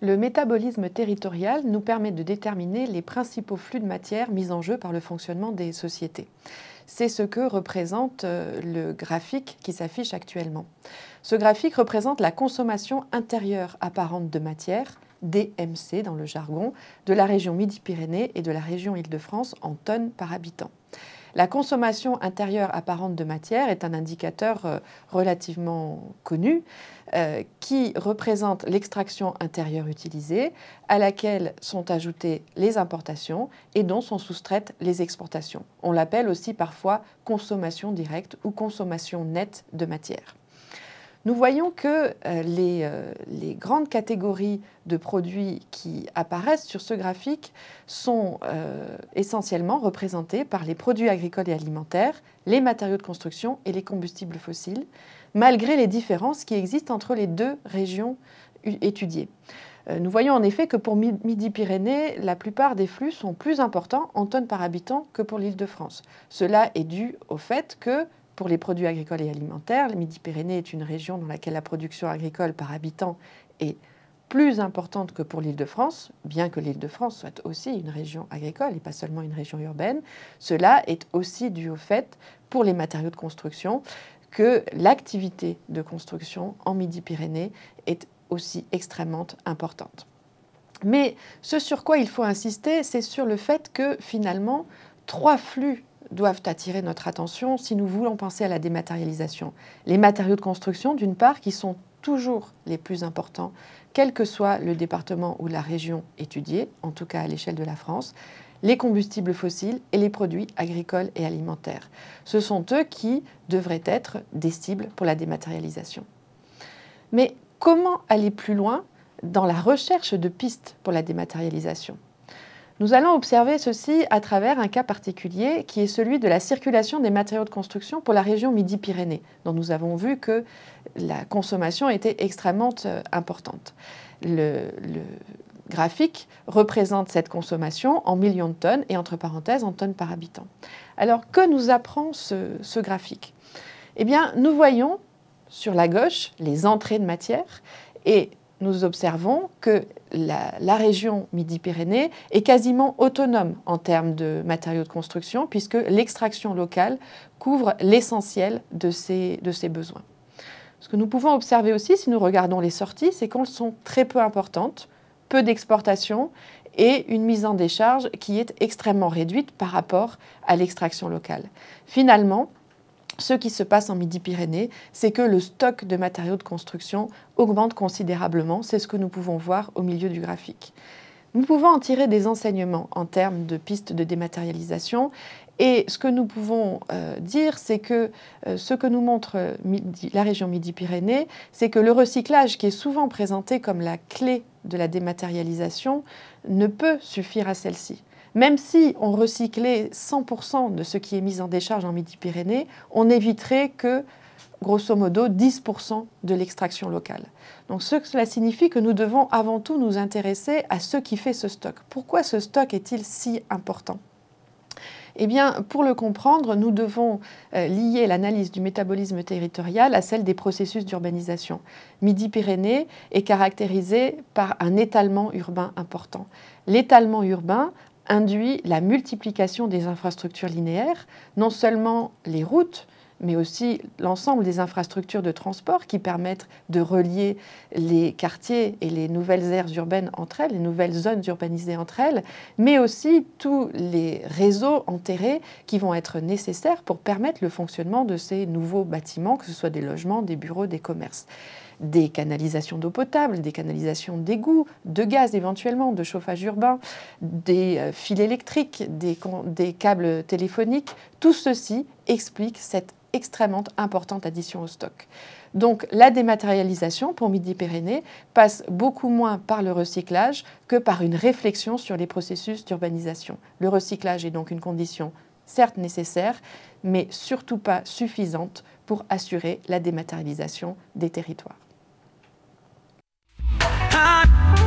Le métabolisme territorial nous permet de déterminer les principaux flux de matière mis en jeu par le fonctionnement des sociétés. C'est ce que représente euh, le graphique qui s'affiche actuellement. Ce graphique représente la consommation intérieure apparente de matière, DMC dans le jargon, de la région Midi-Pyrénées et de la région Île-de-France en tonnes par habitant. La consommation intérieure apparente de matière est un indicateur euh, relativement connu euh, qui représente l'extraction intérieure utilisée à laquelle sont ajoutées les importations et dont sont soustraites les exportations. On l'appelle aussi parfois consommation directe ou consommation nette de matière nous voyons que euh, euh, les, grandes catégories de produits qui apparaissent sur ce graphique sont euh, essentiellement représentées par les produits agricoles et alimentaires, les matériaux de construction et les combustibles fossiles, malgré les différences qui existent entre les deux régions étudiées. Nous voyons en effet que pour Midi-Pyrénées, la plupart des flux sont plus importants en tonnes par habitant que pour l'île de France. Cela est dû au fait que pour les produits agricoles et alimentaires, la Midi-Pyrénées est une région dans laquelle la production agricole par habitant est plus importante que pour l'Île-de-France, bien que l'Île-de-France soit aussi une région agricole et pas seulement une région urbaine. Cela est aussi dû au fait, pour les matériaux de construction, que l'activité de construction en Midi-Pyrénées est aussi extrêmement importante. Mais ce sur quoi il faut insister, c'est sur le fait que finalement, trois flux doivent attirer notre attention si nous voulons penser à la dématérialisation. Les matériaux de construction, d'une part, qui sont toujours les plus importants, quel que soit le département ou la région étudiée, en tout cas à l'échelle de la France, les combustibles fossiles et les produits agricoles et alimentaires. Ce sont eux qui devraient être des cibles pour la dématérialisation. Mais comment aller plus loin dans la recherche de pistes pour la dématérialisation? Nous allons observer ceci à travers un cas particulier qui est celui de la circulation des matériaux de construction pour la région Midi-Pyrénées, dont nous avons vu que la consommation était extrêmement euh, importante. Le, graphique représente cette consommation en millions de tonnes et entre parenthèses en tonnes par habitant. Alors que nous apprend ce, ce graphique? Eh bien, nous voyons sur la gauche les entrées de matière et nous observons que la, région Midi-Pyrénées est quasiment autonome en termes de matériaux de construction, puisque l'extraction locale couvre l'essentiel de ses, de ses besoins. Ce que nous pouvons observer aussi, si nous regardons les sorties, c'est qu'elles sont très peu importantes, peu d'exportation et une mise en décharge qui est extrêmement réduite par rapport à l'extraction locale. Finalement, ce qui se passe en Midi-Pyrénées, c'est que le stock de matériaux de construction augmente considérablement. C'est ce que nous pouvons voir au milieu du graphique. Nous pouvons en tirer des enseignements en termes de pistes de dématérialisation. Et ce que nous pouvons euh, dire, c'est que euh, ce que nous montre la région Midi-Pyrénées, c'est que le recyclage, qui est souvent présenté comme la clé de la dématérialisation, ne peut suffire à celle-ci. Même si on recyclait 100% de ce qui est mis en décharge en Midi-Pyrénées, on éviterait que, grosso modo, 10% de l'extraction locale. Donc cela signifie que nous devons avant tout nous intéresser à ce qui fait ce stock. Pourquoi ce stock est-il si important? Eh bien, pour le comprendre, nous devons euh, lier l'analyse du métabolisme territorial à celle des processus d'urbanisation. Midi-Pyrénées est caractérisé par un étalement urbain important. L'étalement urbain induit la multiplication des infrastructures linéaires, non seulement les routes, mais aussi l'ensemble des infrastructures de transport qui permettent de relier les quartiers et les nouvelles aires urbaines entre elles, les nouvelles zones urbanisées entre elles, mais aussi tous les réseaux enterrés qui vont être nécessaires pour permettre le fonctionnement de ces nouveaux bâtiments, que ce soit des logements, des bureaux, des commerces des canalisations d'eau potable, des canalisations d'égouts, de gaz éventuellement, de chauffage urbain, des euh, fils électriques, des, des câbles téléphoniques. Tout ceci explique cette extrêmement importante addition au stock. Donc la dématérialisation pour Midi-Pyrénées passe beaucoup moins par le recyclage que par une réflexion sur les processus d'urbanisation. Le recyclage est donc une condition certes nécessaire, mais surtout pas suffisante pour assurer la dématérialisation des territoires. not.